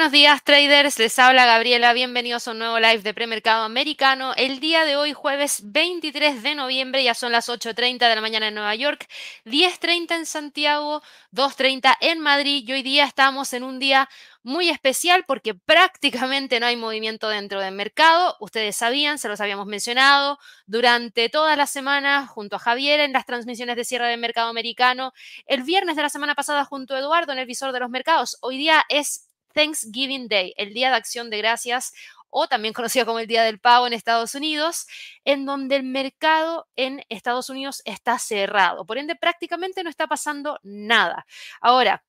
buenos días traders, les habla Gabriela, bienvenidos a un nuevo live de premercado americano. El día de hoy, jueves 23 de noviembre, ya son las 8.30 de la mañana en Nueva York, 10.30 en Santiago, 2.30 en Madrid y hoy día estamos en un día muy especial porque prácticamente no hay movimiento dentro del mercado. Ustedes sabían, se los habíamos mencionado durante toda la semana junto a Javier en las transmisiones de cierre del mercado americano. El viernes de la semana pasada junto a Eduardo en el visor de los mercados. Hoy día es Thanksgiving Day, el Día de Acción de Gracias o también conocido como el Día del Pago en Estados Unidos, en donde el mercado en Estados Unidos está cerrado. Por ende, prácticamente no está pasando nada. Ahora,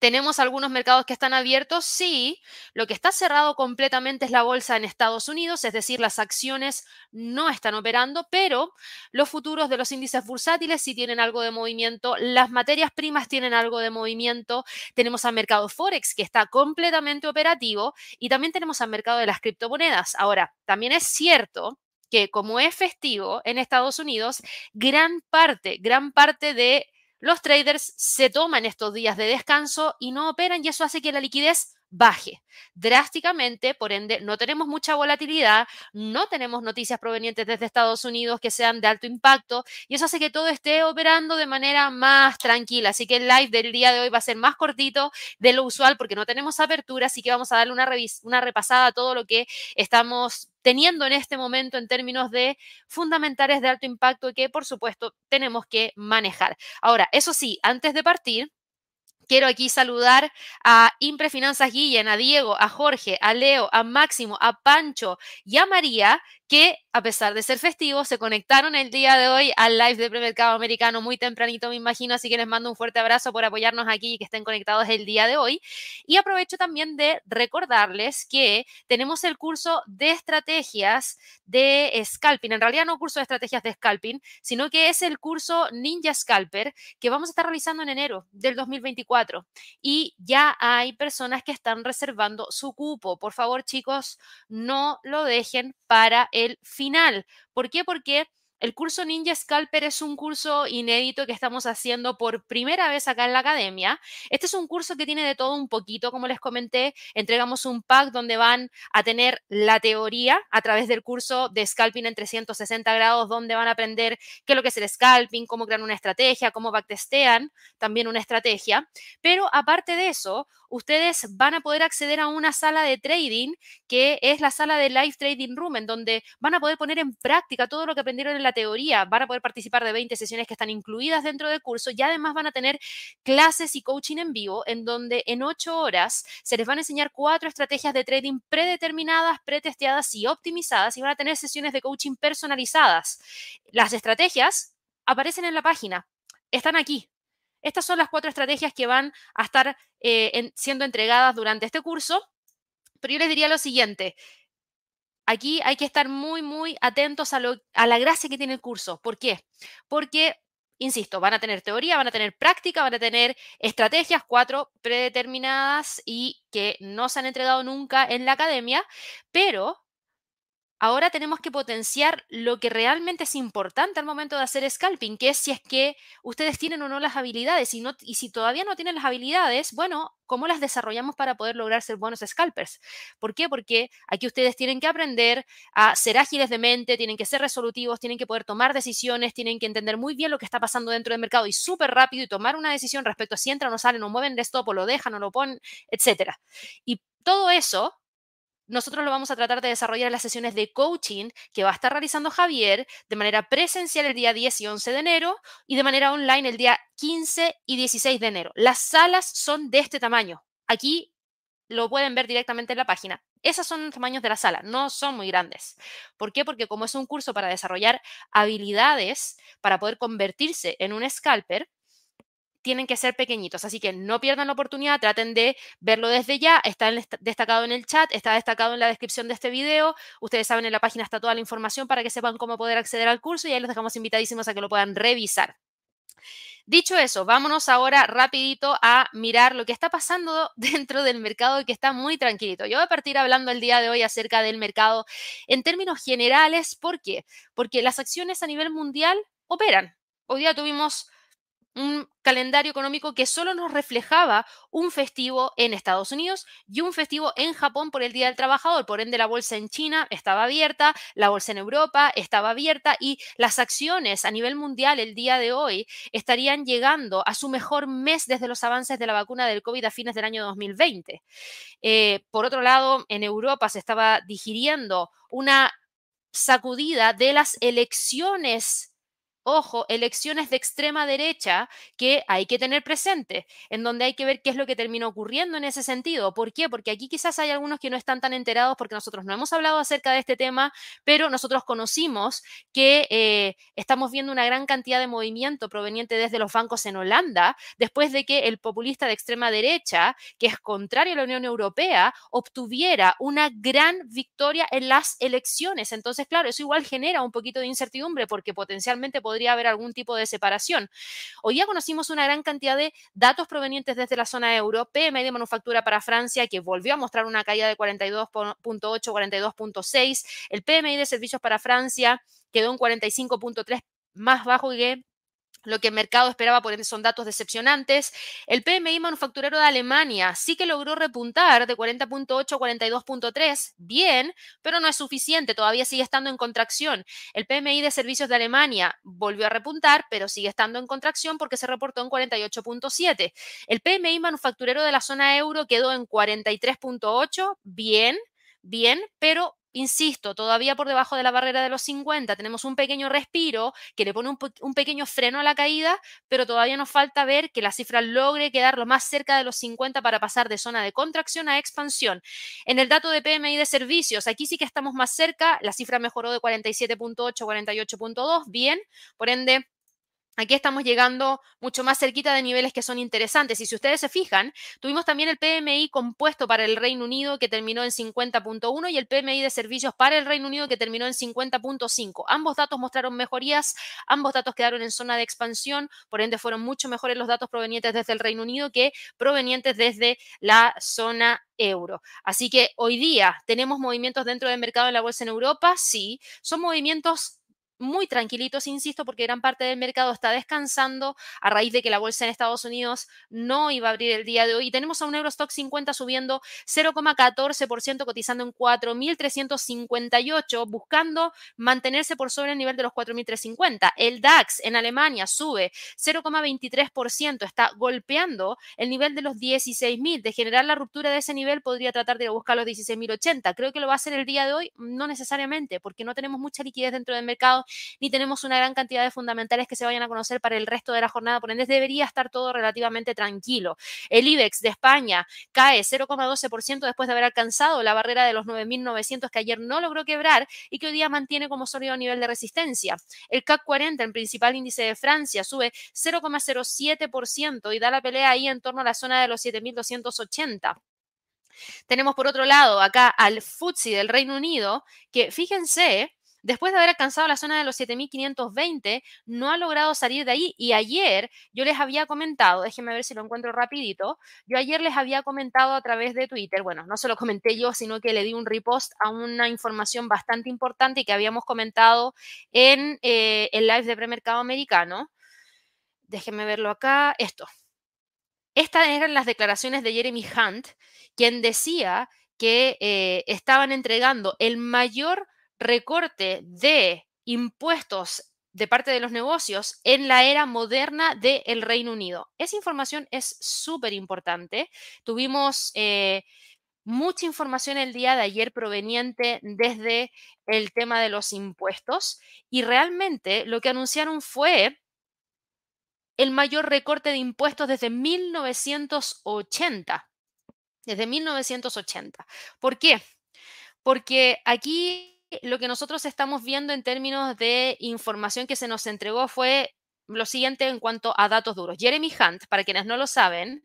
¿Tenemos algunos mercados que están abiertos? Sí. Lo que está cerrado completamente es la bolsa en Estados Unidos, es decir, las acciones no están operando, pero los futuros de los índices bursátiles sí tienen algo de movimiento, las materias primas tienen algo de movimiento, tenemos al mercado Forex que está completamente operativo y también tenemos al mercado de las criptomonedas. Ahora, también es cierto que como es festivo en Estados Unidos, gran parte, gran parte de los traders se toman estos días de descanso y no operan y eso hace que la liquidez baje drásticamente, por ende no tenemos mucha volatilidad, no tenemos noticias provenientes desde Estados Unidos que sean de alto impacto y eso hace que todo esté operando de manera más tranquila. Así que el live del día de hoy va a ser más cortito de lo usual porque no tenemos apertura, así que vamos a darle una, una repasada a todo lo que estamos teniendo en este momento en términos de fundamentales de alto impacto que por supuesto tenemos que manejar. Ahora, eso sí, antes de partir, Quiero aquí saludar a Impre Finanzas a Diego, a Jorge, a Leo, a Máximo, a Pancho y a María, que a pesar de ser festivos, se conectaron el día de hoy al live de premercado americano muy tempranito, me imagino, así que les mando un fuerte abrazo por apoyarnos aquí y que estén conectados el día de hoy. Y aprovecho también de recordarles que tenemos el curso de estrategias de scalping, en realidad no curso de estrategias de scalping, sino que es el curso Ninja Scalper que vamos a estar realizando en enero del 2024. Y ya hay personas que están reservando su cupo. Por favor, chicos, no lo dejen para el final. ¿Por qué? Porque el curso Ninja Scalper es un curso inédito que estamos haciendo por primera vez acá en la academia. Este es un curso que tiene de todo un poquito, como les comenté. Entregamos un pack donde van a tener la teoría a través del curso de Scalping en 360 grados, donde van a aprender qué es lo que es el Scalping, cómo crear una estrategia, cómo backtestean también una estrategia. Pero aparte de eso, ustedes van a poder acceder a una sala de trading que es la sala de Live Trading Room, en donde van a poder poner en práctica todo lo que aprendieron en la teoría, van a poder participar de 20 sesiones que están incluidas dentro del curso y además van a tener clases y coaching en vivo, en donde en 8 horas se les van a enseñar cuatro estrategias de trading predeterminadas, pretesteadas y optimizadas y van a tener sesiones de coaching personalizadas. Las estrategias aparecen en la página, están aquí, estas son las cuatro estrategias que van a estar eh, siendo entregadas durante este curso, pero yo les diría lo siguiente. Aquí hay que estar muy, muy atentos a, a la gracia que tiene el curso. ¿Por qué? Porque insisto, van a tener teoría, van a tener práctica, van a tener estrategias, cuatro predeterminadas y que no se han entregado nunca en la academia, pero ahora tenemos que potenciar lo que realmente es importante al momento de hacer scalping, que es si es que ustedes tienen o no las habilidades y, no, si todavía no tienen las habilidades, bueno, ¿cómo las desarrollamos para poder lograr ser buenos scalpers? ¿Por qué? Porque aquí ustedes tienen que aprender a ser ágiles de mente, tienen que ser resolutivos, tienen que poder tomar decisiones, tienen que entender muy bien lo que está pasando dentro del mercado y súper rápido y tomar una decisión respecto a si entran o salen o mueven de stop o lo dejan o lo ponen, etc. Y todo eso nosotros lo vamos a tratar de desarrollar en las sesiones de coaching que va a estar realizando Javier de manera presencial el día 10 y 11 de enero y de manera online el día 15 y 16 de enero. Las salas son de este tamaño. Aquí lo pueden ver directamente en la página. Esos son los tamaños de la sala, no son muy grandes. ¿Por qué? Porque como es un curso para desarrollar habilidades para poder convertirse en un scalper, tienen que ser pequeñitos, así que no pierdan la oportunidad, traten de verlo desde ya, está destacado en el chat, está destacado en la descripción de este video, ustedes saben en la página está toda la información para que sepan cómo poder acceder al curso y ahí los dejamos invitadísimos a que lo puedan revisar. Dicho eso, vámonos ahora rapidito a mirar lo que está pasando dentro del mercado que está muy tranquilito. Yo voy a partir hablando el día de hoy acerca del mercado en términos generales. ¿Por qué? Porque las acciones a nivel mundial operan. Hoy día tuvimos un calendario económico que solo nos reflejaba un festivo en Estados Unidos y un festivo en Japón por el Día del Trabajador. Por ende, la bolsa en China estaba abierta, la bolsa en Europa estaba abierta y las acciones a nivel mundial el día de hoy estarían llegando a su mejor mes desde los avances de la vacuna del COVID a fines del año 2020. Eh, por otro lado, en Europa se estaba digiriendo una sacudida de las elecciones ojo, elecciones de extrema derecha que hay que tener presente, en donde hay que ver qué es lo que termina ocurriendo en ese sentido. ¿Por qué? Porque aquí quizás hay algunos que no están tan enterados porque nosotros no hemos hablado acerca de este tema, pero nosotros conocimos que eh, estamos viendo una gran cantidad de movimiento proveniente desde los bancos en Holanda, después de que el populista de extrema derecha, que es contrario a la Unión Europea, obtuviera una gran victoria en las elecciones. Entonces, claro, eso igual genera un poquito de incertidumbre porque potencialmente podría haber algún tipo de separación. Hoy ya conocimos una gran cantidad de datos provenientes desde la zona euro, PMI de manufactura para Francia, que volvió a mostrar una caída de 42.8, 42.6, el PMI de servicios para Francia quedó en 45.3 más bajo que lo que el mercado esperaba, por son datos decepcionantes. El PMI manufacturero de Alemania sí que logró repuntar de 40.8 a 42.3, bien, pero no es suficiente, todavía sigue estando en contracción. El PMI de servicios de Alemania volvió a repuntar, pero sigue estando en contracción porque se reportó en 48.7. El PMI manufacturero de la zona euro quedó en 43.8, bien, bien, pero insisto, todavía por debajo de la barrera de los 50, tenemos un pequeño respiro que le pone un, pequeño freno a la caída, pero todavía nos falta ver que la cifra logre quedar lo más cerca de los 50 para pasar de zona de contracción a expansión. En el dato de PMI de servicios, aquí sí que estamos más cerca, la cifra mejoró de 47.8 a 48.2, bien, por ende Aquí estamos llegando mucho más cerquita de niveles que son interesantes. Y si ustedes se fijan, tuvimos también el PMI compuesto para el Reino Unido que terminó en 50.1 y el PMI de servicios para el Reino Unido que terminó en 50.5. Ambos datos mostraron mejorías, ambos datos quedaron en zona de expansión, por ende fueron mucho mejores los datos provenientes desde el Reino Unido que provenientes desde la zona euro. Así que hoy día tenemos movimientos dentro del mercado de la bolsa en Europa, sí, son movimientos muy tranquilitos, insisto, porque gran parte del mercado está descansando a raíz de que la bolsa en Estados Unidos no iba a abrir el día de hoy. Y tenemos a un Eurostock 50 subiendo 0,14%, cotizando en 4.358, buscando mantenerse por sobre el nivel de los 4.350. El DAX en Alemania sube 0,23%, está golpeando el nivel de los 16.000. De generar la ruptura de ese nivel, podría tratar de buscar los 16.080. Creo que lo va a hacer el día de hoy, no necesariamente, porque no tenemos mucha liquidez dentro del mercado ni tenemos una gran cantidad de fundamentales que se vayan a conocer para el resto de la jornada, por ende debería estar todo relativamente tranquilo. El IBEX de España cae 0,12% después de haber alcanzado la barrera de los 9.900 que ayer no logró quebrar y que hoy día mantiene como sólido nivel de resistencia. El CAC 40, el principal índice de Francia, sube 0,07% y da la pelea ahí en torno a la zona de los 7.280. Tenemos por otro lado acá al FTSE del Reino Unido, que fíjense, Después de haber alcanzado la zona de los 7520, no ha logrado salir de ahí. Y ayer yo les había comentado, déjenme ver si lo encuentro rapidito, yo ayer les había comentado a través de Twitter, bueno, no se lo comenté yo, sino que le di un repost a una información bastante importante que habíamos comentado en eh, el live de premercado americano. Déjenme verlo acá. Esto. Estas eran las declaraciones de Jeremy Hunt, quien decía que eh, estaban entregando el mayor recorte de impuestos de parte de los negocios en la era moderna del Reino Unido. Esa información es súper importante. Tuvimos eh, mucha información el día de ayer proveniente desde el tema de los impuestos y realmente lo que anunciaron fue el mayor recorte de impuestos desde 1980. Desde 1980. ¿Por qué? Porque aquí lo que nosotros estamos viendo en términos de información que se nos entregó fue lo siguiente en cuanto a datos duros. Jeremy Hunt, para quienes no lo saben,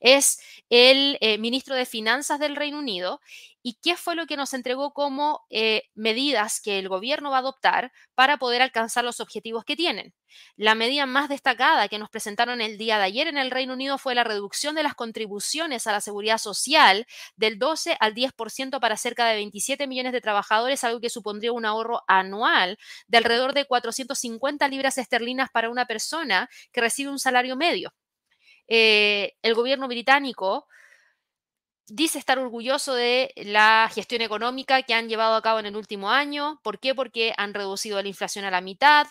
es el eh, ministro de Finanzas del Reino Unido y qué fue lo que nos entregó como eh, medidas que el gobierno va a adoptar para poder alcanzar los objetivos que tienen. La medida más destacada que nos presentaron el día de ayer en el Reino Unido fue la reducción de las contribuciones a la seguridad social del 12 al 10% para cerca de 27 millones de trabajadores, algo que supondría un ahorro anual de alrededor de 450 libras esterlinas para una persona que recibe un salario medio. Eh, el gobierno británico dice estar orgulloso de la gestión económica que han llevado a cabo en el último año. ¿Por qué? Porque han reducido la inflación a la mitad,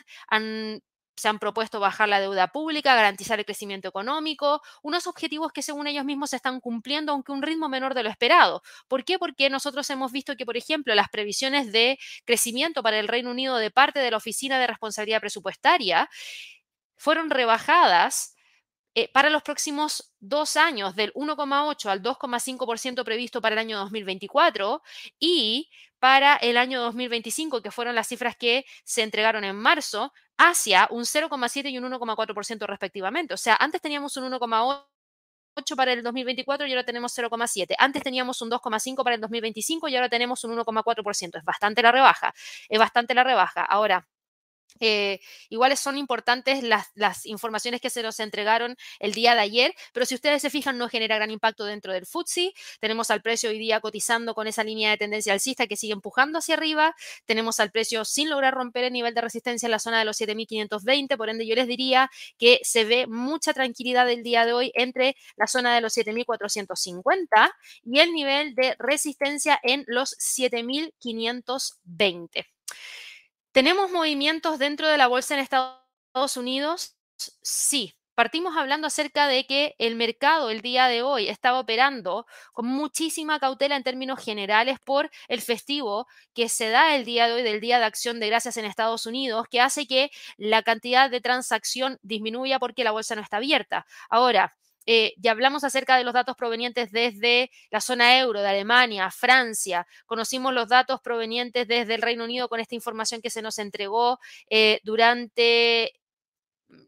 se han propuesto bajar la deuda pública, garantizar el crecimiento económico, unos objetivos que según ellos mismos se están cumpliendo, aunque un ritmo menor de lo esperado. ¿Por qué? Porque nosotros hemos visto que, por ejemplo, las previsiones de crecimiento para el Reino Unido de parte de la Oficina de Responsabilidad Presupuestaria fueron rebajadas eh, para los próximos dos años, del 1,8 al 2,5% previsto para el año 2024 y para el año 2025, que fueron las cifras que se entregaron en marzo, hacia un 0,7 y un 1,4% respectivamente. O sea, antes teníamos un 1,8 para el 2024 y ahora tenemos 0,7. Antes teníamos un 2,5 para el 2025 y ahora tenemos un 1,4%. Es bastante la rebaja. Es bastante la rebaja. Ahora, eh, iguales son importantes las, informaciones que se nos entregaron el día de ayer, pero si ustedes se fijan, no genera gran impacto dentro del FTSE. Tenemos al precio hoy día cotizando con esa línea de tendencia alcista que sigue empujando hacia arriba. Tenemos al precio sin lograr romper el nivel de resistencia en la zona de los 7.520. Por ende, yo les diría que se ve mucha tranquilidad el día de hoy entre la zona de los 7.450 y el nivel de resistencia en los 7.520. ¿Tenemos movimientos dentro de la bolsa en Estados Unidos? Sí. Partimos hablando acerca de que el mercado el día de hoy estaba operando con muchísima cautela en términos generales por el festivo que se da el día de hoy del Día de Acción de Gracias en Estados Unidos, que hace que la cantidad de transacción disminuya porque la bolsa no está abierta. Ahora, eh, ya hablamos acerca de los datos provenientes desde la zona euro, de Alemania, Francia. Conocimos los datos provenientes desde el Reino Unido con esta información que se nos entregó eh, durante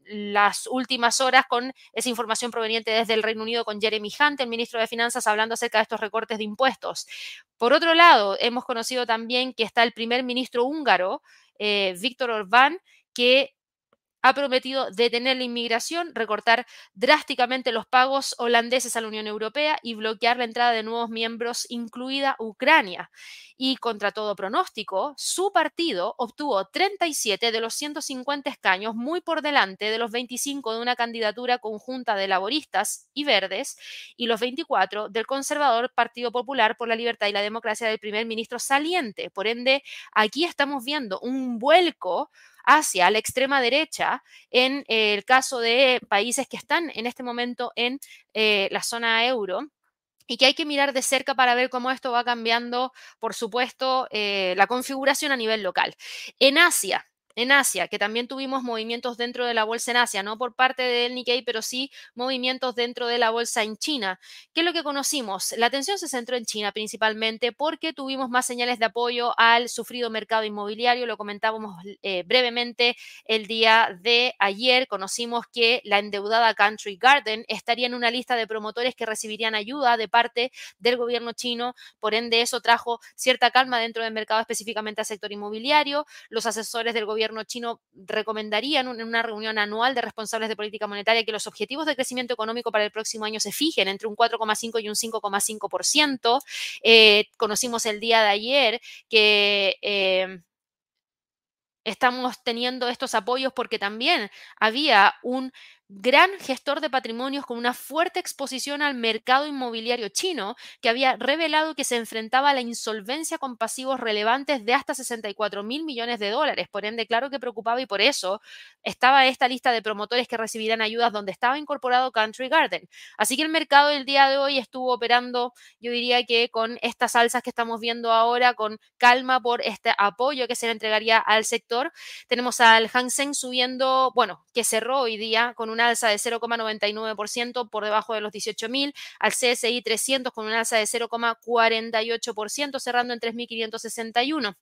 las últimas horas con esa información proveniente desde el Reino Unido con Jeremy Hunt, el ministro de Finanzas, hablando acerca de estos recortes de impuestos. Por otro lado, hemos conocido también que está el primer ministro húngaro, eh, Víctor Orbán, que ha prometido detener la inmigración, recortar drásticamente los pagos holandeses a la Unión Europea y bloquear la entrada de nuevos miembros, incluida Ucrania. Y contra todo pronóstico, su partido obtuvo 37 de los 150 escaños, muy por delante de los 25 de una candidatura conjunta de laboristas y verdes y los 24 del conservador Partido Popular por la Libertad y la Democracia del primer ministro saliente. Por ende, aquí estamos viendo un vuelco hacia la extrema derecha en el caso de países que están en este momento en eh, la zona euro y que hay que mirar de cerca para ver cómo esto va cambiando, por supuesto, eh, la configuración a nivel local. En Asia, en Asia, que también tuvimos movimientos dentro de la bolsa en Asia, no por parte del Nikkei, pero sí movimientos dentro de la bolsa en China. ¿Qué es lo que conocimos? La atención se centró en China principalmente porque tuvimos más señales de apoyo al sufrido mercado inmobiliario, lo comentábamos eh, brevemente el día de ayer, conocimos que la endeudada Country Garden estaría en una lista de promotores que recibirían ayuda de parte del gobierno chino, por ende eso trajo cierta calma dentro del mercado específicamente al sector inmobiliario, los asesores del gobierno gobierno chino recomendarían en una reunión anual de responsables de política monetaria que los objetivos de crecimiento económico para el próximo año se fijen entre un 4,5 y un 5,5%. Eh, conocimos el día de ayer que... Eh, estamos teniendo estos apoyos porque también había un gran gestor de patrimonios con una fuerte exposición al mercado inmobiliario chino, que había revelado que se enfrentaba a la insolvencia con pasivos relevantes de hasta 64 mil millones de dólares. Por ende, claro que preocupaba y por eso estaba esta lista de promotores que recibirán ayudas donde estaba incorporado Country Garden. Así que el mercado del día de hoy estuvo operando, yo diría que con estas alzas que estamos viendo ahora, con calma por este apoyo que se le entregaría al sector. Tenemos al Hang subiendo, bueno, que cerró hoy día con una alza de 0,99% por debajo de los 18.000, al CSI 300 con una alza de 0,48%, cerrando en 3.561.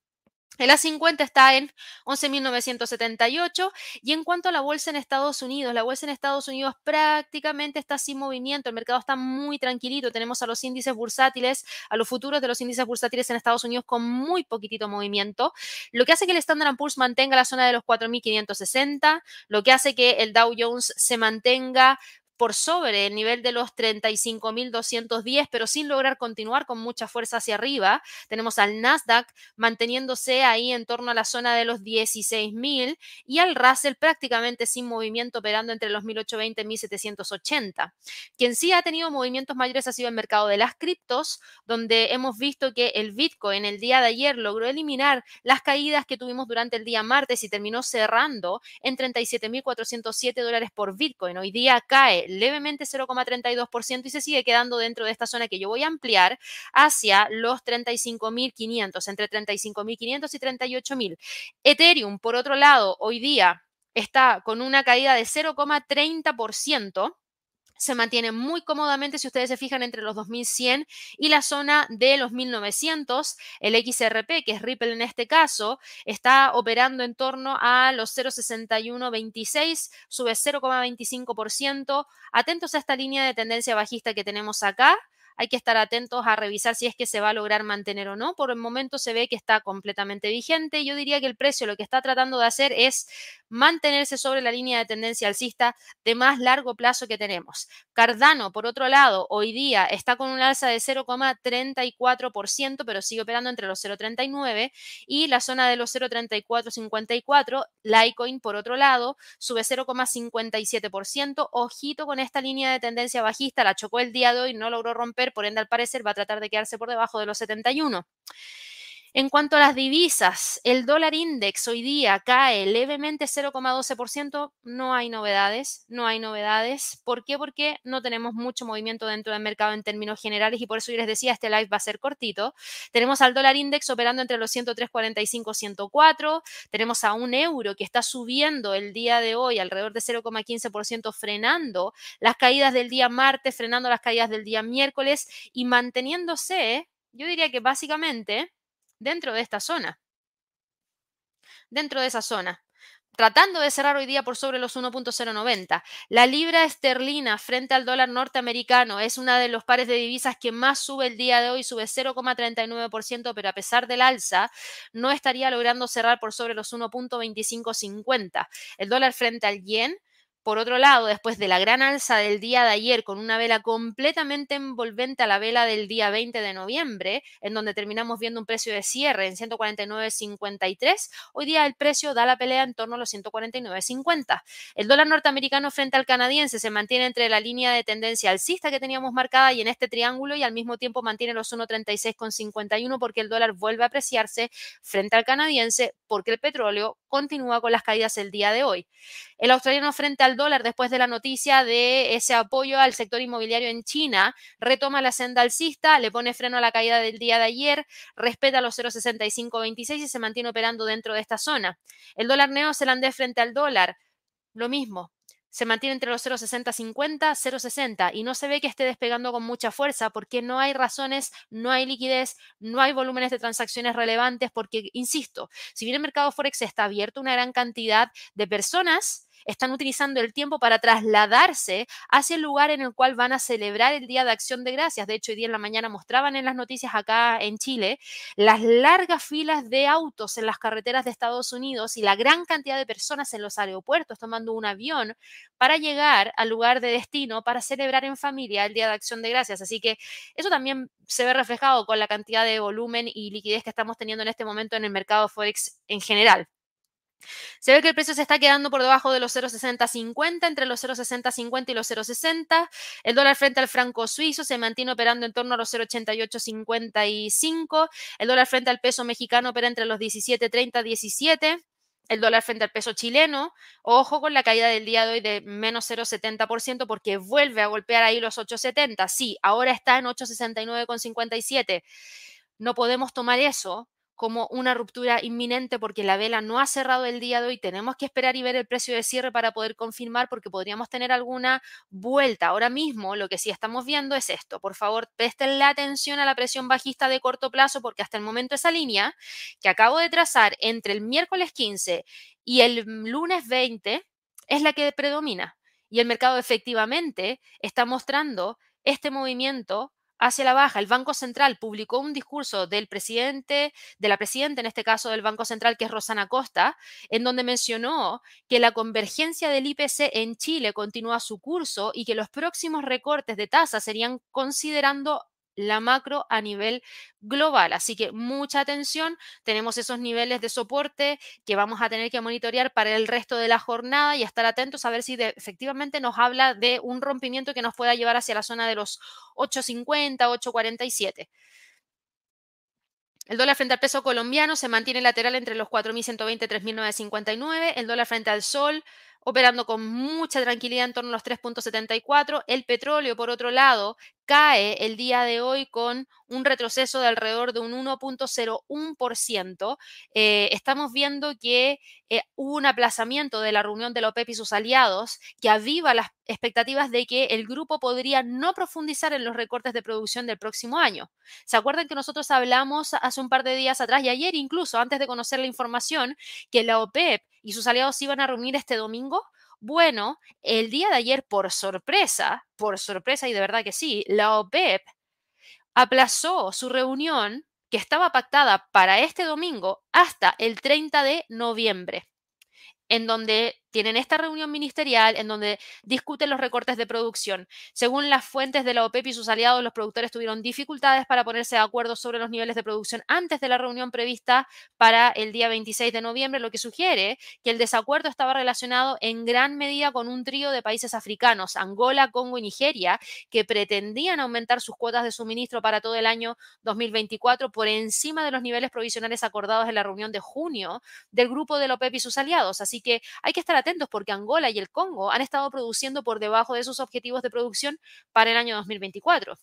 El A50 está en 11.978 y en cuanto a la bolsa en Estados Unidos, la bolsa en Estados Unidos prácticamente está sin movimiento, el mercado está muy tranquilito, tenemos a los índices bursátiles, a los futuros de los índices bursátiles en Estados Unidos con muy poquitito movimiento, lo que hace que el Standard Poor's mantenga la zona de los 4.560, lo que hace que el Dow Jones se mantenga por sobre el nivel de los 35.210, pero sin lograr continuar con mucha fuerza hacia arriba. Tenemos al Nasdaq manteniéndose ahí en torno a la zona de los 16.000 y al Russell prácticamente sin movimiento operando entre los 1.820 y 1.780. Quien sí ha tenido movimientos mayores ha sido el mercado de las criptos, donde hemos visto que el Bitcoin el día de ayer logró eliminar las caídas que tuvimos durante el día martes y terminó cerrando en 37.407 dólares por Bitcoin. Hoy día cae levemente 0,32% y se sigue quedando dentro de esta zona que yo voy a ampliar hacia los 35.500, entre 35.500 y 38.000. Ethereum, por otro lado, hoy día está con una caída de 0,30% se mantiene muy cómodamente, si ustedes se fijan, entre los 2100 y la zona de los 1900. El XRP, que es Ripple en este caso, está operando en torno a los 0,6126, sube 0,25%. Atentos a esta línea de tendencia bajista que tenemos acá hay que estar atentos a revisar si es que se va a lograr mantener o no. Por el momento se ve que está completamente vigente. Yo diría que el precio lo que está tratando de hacer es mantenerse sobre la línea de tendencia alcista de más largo plazo que tenemos. Cardano, por otro lado, hoy día está con un alza de 0,34%, pero sigue operando entre los 0,39 y la zona de los 0,3454. Litecoin, por otro lado, sube 0,57%. Ojito con esta línea de tendencia bajista, la chocó el día de hoy, no logró romper por ende al parecer va a tratar de quedarse por debajo de los 71. En cuanto a las divisas, el dólar index hoy día cae levemente 0,12%. No hay novedades, no hay novedades. ¿Por qué? Porque no tenemos mucho movimiento dentro del mercado en términos generales y por eso yo les decía, este live va a ser cortito. Tenemos al dólar index operando entre los 103,45 104. Tenemos a un euro que está subiendo el día de hoy alrededor de 0,15%, frenando las caídas del día martes, frenando las caídas del día miércoles y manteniéndose, yo diría que básicamente dentro de esta zona. Dentro de esa zona. Tratando de cerrar hoy día por sobre los 1.090. La libra esterlina frente al dólar norteamericano es una de los pares de divisas que más sube el día de hoy, sube 0,39%, pero a pesar del alza, no estaría logrando cerrar por sobre los 1.2550. El dólar frente al yen por otro lado, después de la gran alza del día de ayer con una vela completamente envolvente a la vela del día 20 de noviembre, en donde terminamos viendo un precio de cierre en 149.53, hoy día el precio da la pelea en torno a los 149.50. El dólar norteamericano frente al canadiense se mantiene entre la línea de tendencia alcista que teníamos marcada y en este triángulo y al mismo tiempo mantiene los 136.51 porque el dólar vuelve a apreciarse frente al canadiense porque el petróleo continúa con las caídas el día de hoy. El australiano frente al dólar, después de la noticia de ese apoyo al sector inmobiliario en China, retoma la senda alcista, le pone freno a la caída del día de ayer, respeta los 0,6526 y se mantiene operando dentro de esta zona. El dólar neozelandés frente al dólar, lo mismo, se mantiene entre los 0,6050, 0,60 y no se ve que esté despegando con mucha fuerza porque no hay razones, no hay liquidez, no hay volúmenes de transacciones relevantes porque, insisto, si bien el mercado Forex está abierto, una gran cantidad de personas están utilizando el tiempo para trasladarse hacia el lugar en el cual van a celebrar el Día de Acción de Gracias. De hecho, hoy día en la mañana mostraban en las noticias acá en Chile las largas filas de autos en las carreteras de Estados Unidos y la gran cantidad de personas en los aeropuertos tomando un avión para llegar al lugar de destino para celebrar en familia el Día de Acción de Gracias. Así que eso también se ve reflejado con la cantidad de volumen y liquidez que estamos teniendo en este momento en el mercado Forex en general. Se ve que el precio se está quedando por debajo de los 0,6050, entre los 0,6050 y los 0,60. El dólar frente al franco suizo se mantiene operando en torno a los 0,8855. El dólar frente al peso mexicano opera entre los 17,30 y 17. El dólar frente al peso chileno, ojo con la caída del día de hoy de menos 0,70% porque vuelve a golpear ahí los 8,70. Sí, ahora está en 8,69,57. No podemos tomar eso como una ruptura inminente porque la vela no ha cerrado el día de hoy. Tenemos que esperar y ver el precio de cierre para poder confirmar porque podríamos tener alguna vuelta. Ahora mismo lo que sí estamos viendo es esto. Por favor, presten la atención a la presión bajista de corto plazo porque hasta el momento esa línea que acabo de trazar entre el miércoles 15 y el lunes 20 es la que predomina. Y el mercado efectivamente está mostrando este movimiento hacia la baja. El Banco Central publicó un discurso del presidente, de la presidenta en este caso del Banco Central, que es Rosana Costa, en donde mencionó que la convergencia del IPC en Chile continúa su curso y que los próximos recortes de tasas serían considerando la macro a nivel global. Así que mucha atención, tenemos esos niveles de soporte que vamos a tener que monitorear para el resto de la jornada y estar atentos a ver si efectivamente nos habla de un rompimiento que nos pueda llevar hacia la zona de los 8.50, 8.47. El dólar frente al peso colombiano se mantiene lateral entre los 4.120 y 3.959. El dólar frente al sol operando con mucha tranquilidad en torno a los 3.74. El petróleo, por otro lado, cae el día de hoy con un retroceso de alrededor de un 1.01%. Eh, estamos viendo que eh, hubo un aplazamiento de la reunión de la OPEP y sus aliados que aviva las expectativas de que el grupo podría no profundizar en los recortes de producción del próximo año. ¿Se acuerdan que nosotros hablamos hace un par de días atrás y ayer incluso antes de conocer la información que la OPEP y sus aliados iban a reunir este domingo? Bueno, el día de ayer, por sorpresa, por sorpresa y de verdad que sí, la OPEP aplazó su reunión que estaba pactada para este domingo hasta el 30 de noviembre, en donde tienen esta reunión ministerial en donde discuten los recortes de producción. Según las fuentes de la OPEP y sus aliados, los productores tuvieron dificultades para ponerse de acuerdo sobre los niveles de producción antes de la reunión prevista para el día 26 de noviembre, lo que sugiere que el desacuerdo estaba relacionado en gran medida con un trío de países africanos, Angola, Congo y Nigeria, que pretendían aumentar sus cuotas de suministro para todo el año 2024 por encima de los niveles provisionales acordados en la reunión de junio del grupo de la OPEP y sus aliados. Así que hay que estar atentos porque Angola y el Congo han estado produciendo por debajo de sus objetivos de producción para el año 2024.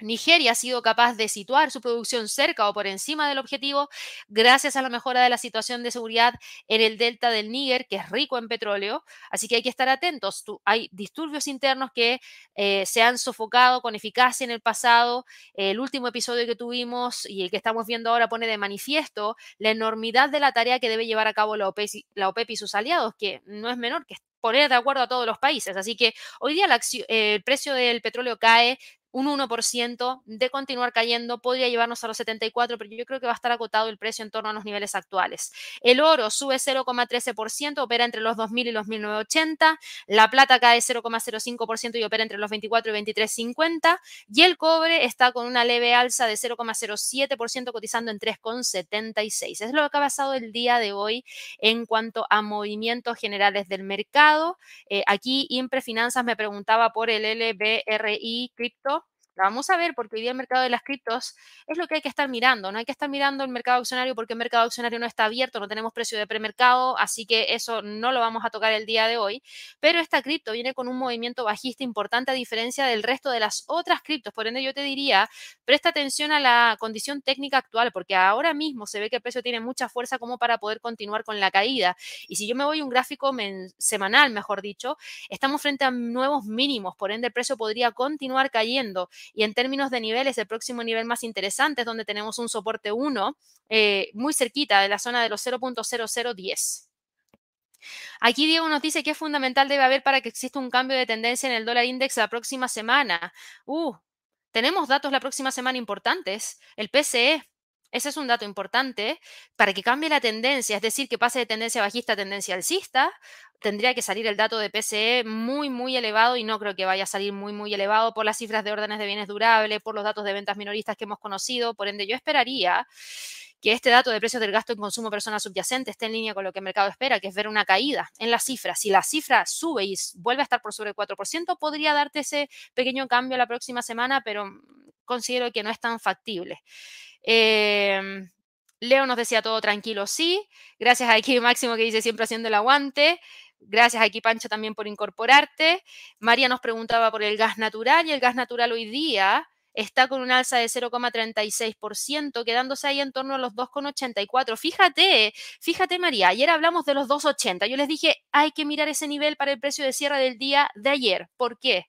Nigeria ha sido capaz de situar su producción cerca o por encima del objetivo gracias a la mejora de la situación de seguridad en el delta del Níger, que es rico en petróleo. Así que hay que estar atentos. Hay disturbios internos que eh, se han sofocado con eficacia en el pasado. El último episodio que tuvimos y el que estamos viendo ahora pone de manifiesto la enormidad de la tarea que debe llevar a cabo la OPEP, la OPEP y sus aliados, que no es menor que poner de acuerdo a todos los países. Así que hoy día el precio del petróleo cae un 1% de continuar cayendo podría llevarnos a los 74, pero yo creo que va a estar acotado el precio en torno a los niveles actuales. El oro sube 0,13%, opera entre los 2.000 y los 1.980. La plata cae 0,05% y opera entre los 24 y 23,50. Y el cobre está con una leve alza de 0,07% cotizando en 3,76. Es lo que ha pasado el día de hoy en cuanto a movimientos generales del mercado. Eh, aquí Impre Finanzas me preguntaba por el LBRI cripto vamos a ver porque hoy día el mercado de las criptos es lo que hay que estar mirando. No hay que estar mirando el mercado accionario porque el mercado accionario no está abierto, no tenemos precio de premercado, así que eso no lo vamos a tocar el día de hoy. Pero esta cripto viene con un movimiento bajista importante a diferencia del resto de las otras criptos. Por ende, yo te diría, presta atención a la condición técnica actual porque ahora mismo se ve que el precio tiene mucha fuerza como para poder continuar con la caída. Y si yo me voy a un gráfico semanal, mejor dicho, estamos frente a nuevos mínimos. Por ende, el precio podría continuar cayendo y en términos de niveles, el próximo nivel más interesante es donde tenemos un soporte 1 eh, muy cerquita de la zona de los 0.0010. Aquí Diego nos dice que es fundamental debe haber para que exista un cambio de tendencia en el dólar index la próxima semana. Uh, tenemos datos la próxima semana importantes. El PCE, ese es un dato importante para que cambie la tendencia, es decir, que pase de tendencia bajista a tendencia alcista. Tendría que salir el dato de PCE muy, muy elevado y no creo que vaya a salir muy, muy elevado por las cifras de órdenes de bienes durables, por los datos de ventas minoristas que hemos conocido. Por ende, yo esperaría que este dato de precios del gasto en consumo personal subyacente esté en línea con lo que el mercado espera, que es ver una caída en las cifras. Si la cifra sube y vuelve a estar por sobre el 4%, podría darte ese pequeño cambio la próxima semana, pero considero que no es tan factible. Em, Leo nos decía todo tranquilo, sí. Gracias a aquí Máximo que dice siempre haciendo el aguante. Gracias aquí Pancho también por incorporarte. María nos preguntaba por el gas natural y el gas natural hoy día está con un alza de 0,36%, quedándose ahí en torno a los 2,84. Fíjate, fíjate María, ayer hablamos de los 2,80. Yo les dije, hay que mirar ese nivel para el precio de cierre del día de ayer. ¿Por qué?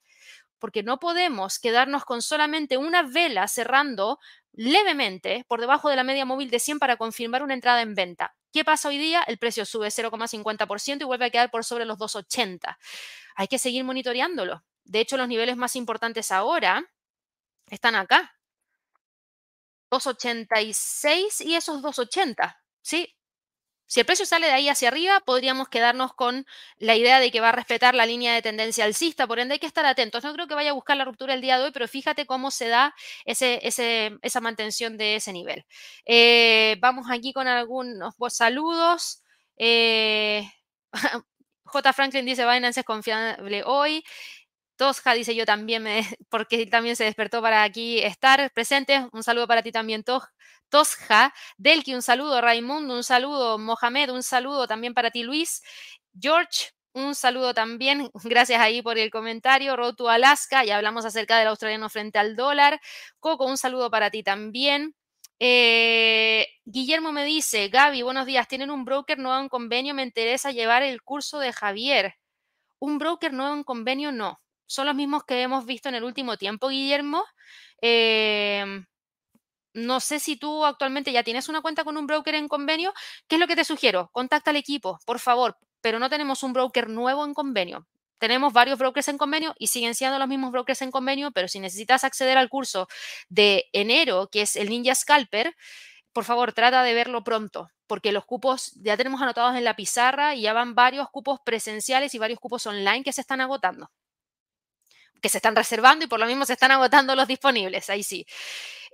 Porque no podemos quedarnos con solamente una vela cerrando levemente por debajo de la media móvil de 100 para confirmar una entrada en venta. ¿Qué pasa hoy día? El precio sube 0,50% y vuelve a quedar por sobre los 2,80. Hay que seguir monitoreándolo. De hecho, los niveles más importantes ahora están acá. 2,86 y esos 2,80. ¿Sí? Si el precio sale de ahí hacia arriba, podríamos quedarnos con la idea de que va a respetar la línea de tendencia alcista, por ende hay que estar atentos. No creo que vaya a buscar la ruptura el día de hoy, pero fíjate cómo se da ese, esa mantención de ese nivel. Eh, vamos aquí con algunos saludos. Eh, J. Franklin dice, Binance es confiable hoy. Tosja dice yo también, me, porque también se despertó para aquí estar presente. Un saludo para ti también, Tosja. Tosja, Delki, un saludo, Raimundo, un saludo, Mohamed, un saludo también para ti, Luis, George, un saludo también, gracias ahí por el comentario. Rotu Alaska, ya hablamos acerca del australiano frente al dólar. Coco, un saludo para ti también. Eh, Guillermo me dice, Gaby, buenos días, tienen un broker nuevo en convenio, me interesa llevar el curso de Javier. Un broker nuevo en convenio, no. Son los mismos que hemos visto en el último tiempo, Guillermo. Eh, no sé si tú actualmente ya tienes una cuenta con un broker en convenio. ¿Qué es lo que te sugiero? Contacta al equipo, por favor, pero no tenemos un broker nuevo en convenio. Tenemos varios brokers en convenio y siguen siendo los mismos brokers en convenio, pero si necesitas acceder al curso de enero, que es el Ninja Scalper, por favor, trata de verlo pronto, porque los cupos ya tenemos anotados en la pizarra y ya van varios cupos presenciales y varios cupos online que se están agotando que se están reservando y por lo mismo se están agotando los disponibles, ahí sí.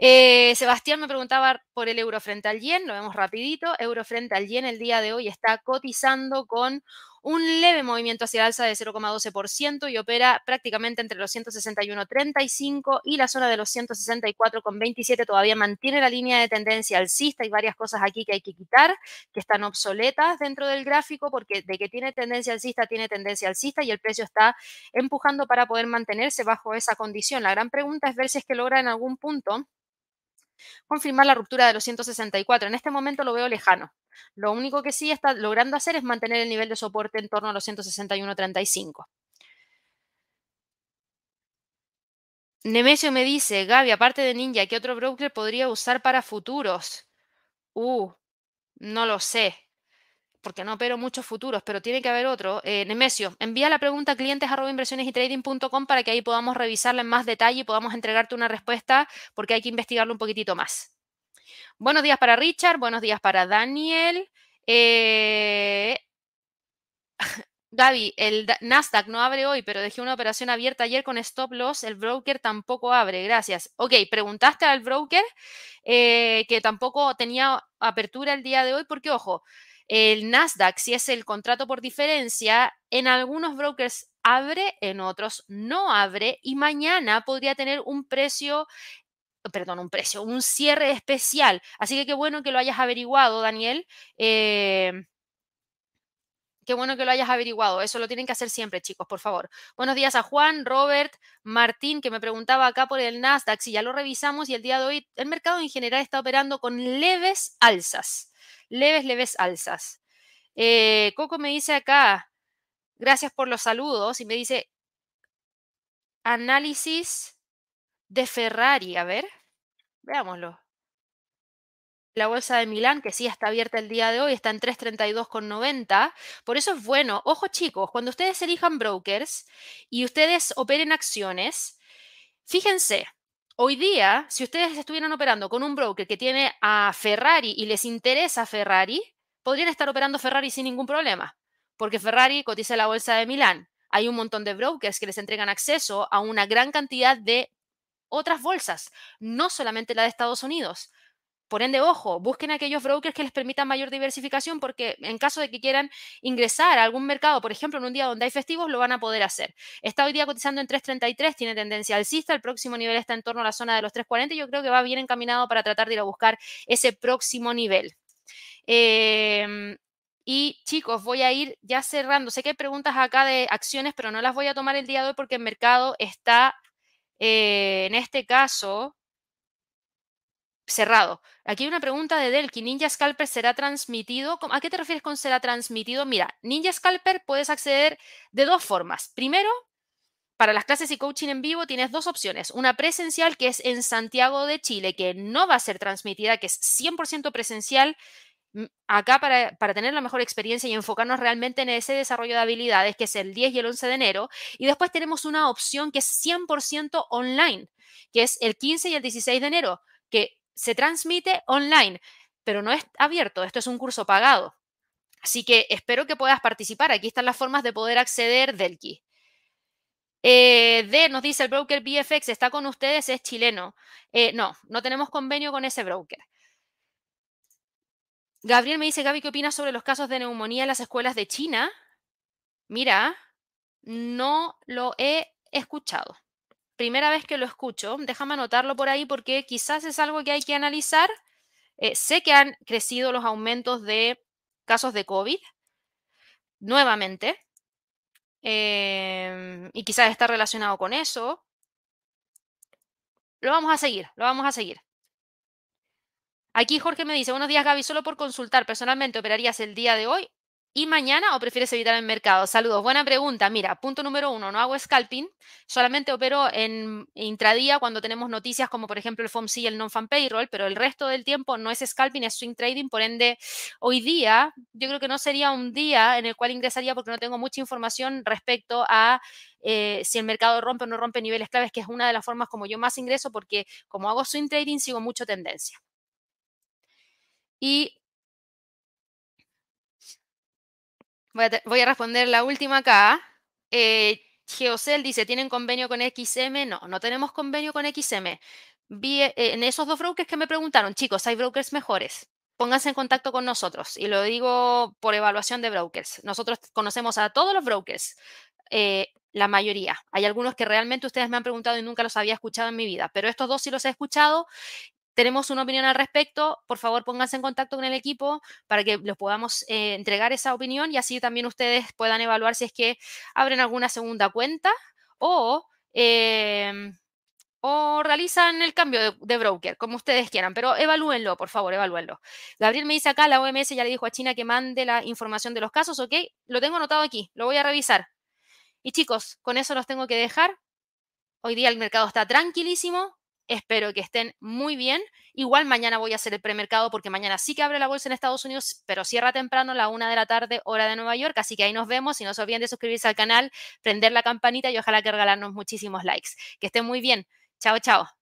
Eh, Sebastián me preguntaba por el euro frente al yen, lo vemos rapidito. Euro frente al yen el día de hoy está cotizando con un leve movimiento hacia alza de 0,12% y opera prácticamente entre los 161.35 y la zona de los 164,27 todavía mantiene la línea de tendencia alcista. Hay varias cosas aquí que hay que quitar, que están obsoletas dentro del gráfico porque de que tiene tendencia alcista, tiene tendencia alcista y el precio está empujando para poder mantenerse bajo esa condición. La gran pregunta es ver si es que logra en algún punto confirmar la ruptura de los 164. En este momento lo veo lejano. Lo único que sí está logrando hacer es mantener el nivel de soporte en torno a los 161.35. Nemesio me dice, Gaby, aparte de Ninja, ¿qué otro broker podría usar para futuros? Uh, no lo sé porque no opero muchos futuros, pero tiene que haber otro. Eh, Nemesio, envía la pregunta a clientes trading.com para que ahí podamos revisarla en más detalle y podamos entregarte una respuesta porque hay que investigarlo un poquitito más. Buenos días para Richard, buenos días para Daniel. Eh, Gaby, el Nasdaq no abre hoy, pero dejé una operación abierta ayer con stop loss. El broker tampoco abre. Gracias. Ok, preguntaste al broker eh, que tampoco tenía apertura el día de hoy, porque ojo, el Nasdaq, si es el contrato por diferencia, en algunos brokers abre, en otros no abre y mañana podría tener un precio perdón, un precio, un cierre especial. Así que qué bueno que lo hayas averiguado, Daniel. Eh, qué bueno que lo hayas averiguado. Eso lo tienen que hacer siempre, chicos, por favor. Buenos días a Juan, Robert, Martín, que me preguntaba acá por el Nasdaq. Si ya lo revisamos y el día de hoy el mercado en general está operando con leves alzas leves, leves alzas. Eh, Coco me dice acá, gracias por los saludos, y me dice, análisis de Ferrari, a ver, veámoslo. La bolsa de Milán, que sí está abierta el día de hoy, está en 332,90. Por eso es bueno, ojo chicos, cuando ustedes elijan brokers y ustedes operen acciones, fíjense, Hoy día, si ustedes estuvieran operando con un broker que tiene a Ferrari y les interesa Ferrari, podrían estar operando Ferrari sin ningún problema, porque Ferrari cotiza la bolsa de Milán. Hay un montón de brokers que les entregan acceso a una gran cantidad de otras bolsas, no solamente la de Estados Unidos. Por ende, ojo, busquen aquellos brokers que les permitan mayor diversificación porque en caso de que quieran ingresar a algún mercado, por ejemplo, en un día donde hay festivos, lo van a poder hacer. Está hoy día cotizando en 3.33, tiene tendencia alcista, el próximo nivel está en torno a la zona de los 3.40 y yo creo que va bien encaminado para tratar de ir a buscar ese próximo nivel. Em, y chicos, voy a ir ya cerrando. Sé que hay preguntas acá de acciones, pero no las voy a tomar el día de hoy porque el mercado está eh, en este caso, cerrado. Aquí hay una pregunta de Delki. ¿Ninja Scalper será transmitido? ¿A qué te refieres con será transmitido? Mira, Ninja Scalper puedes acceder de dos formas. Primero, para las clases y coaching en vivo tienes dos opciones. Una presencial que es en Santiago de Chile, que no va a ser transmitida, que es 100% presencial. Mm, acá para, para, tener la mejor experiencia y enfocarnos realmente en ese desarrollo de habilidades, que es el 10 y el 11 de enero. Y después tenemos una opción que es 100% online, que es el 15 y el 16 de enero, que se transmite online, pero no es abierto. Esto es un curso pagado. Así que espero que puedas participar. Aquí están las formas de poder acceder del KI. Eh, D nos dice el broker BFX está con ustedes, es chileno. Eh, no, no tenemos convenio con ese broker. Gabriel me dice, Gaby, ¿qué opinas sobre los casos de neumonía en las escuelas de China? Mira, no lo he escuchado. Primera vez que lo escucho, déjame anotarlo por ahí porque quizás es algo que hay que analizar. Eh, sé que han crecido los aumentos de casos de COVID nuevamente. Em, y quizás está relacionado con eso. Lo vamos a seguir, lo vamos a seguir. Aquí Jorge me dice, buenos días Gaby, solo por consultar, personalmente operarías el día de hoy y mañana o prefieres evitar el mercado? Saludos, buena pregunta. Mira, punto número uno, no hago scalping, solamente opero en intradía cuando tenemos noticias como por ejemplo el FOMC y el non-fan payroll, pero el resto del tiempo no es scalping, es swing trading, por ende, hoy día yo creo que no sería un día en el cual ingresaría porque no tengo mucha información respecto a eh, si el mercado rompe o no rompe niveles claves, que es una de las formas como yo más ingreso porque como hago swing trading sigo mucho tendencia. Y Voy a, responder la última acá. Eh, Geocel dice, ¿tienen convenio con XM? No, no tenemos convenio con XM. Eh, en esos dos brokers que me preguntaron, chicos, hay brokers mejores. Pónganse en contacto con nosotros. Y lo digo por evaluación de brokers. Nosotros conocemos a todos los brokers. Eh, la mayoría. Hay algunos que realmente ustedes me han preguntado y nunca los había escuchado en mi vida, pero estos dos sí los he escuchado tenemos una opinión al respecto, por favor pónganse en contacto con el equipo para que los podamos eh, entregar esa opinión y así también ustedes puedan evaluar si es que abren alguna segunda cuenta em, o realizan el cambio de, broker, como ustedes quieran, pero evalúenlo, por favor, evalúenlo. Gabriel me dice acá, la OMS ya le dijo a China que mande la información de los casos, ok, lo tengo anotado aquí, lo voy a revisar. Y chicos, con eso los tengo que dejar. Hoy día el mercado está tranquilísimo, Espero que estén muy bien. Igual mañana voy a hacer el premercado porque mañana sí que abre la bolsa en Estados Unidos, pero cierra temprano a la una de la tarde, hora de Nueva York. Así que ahí nos vemos. Y no se olviden de suscribirse al canal, prender la campanita y ojalá que regalarnos muchísimos likes. Que estén muy bien. Chao, chao.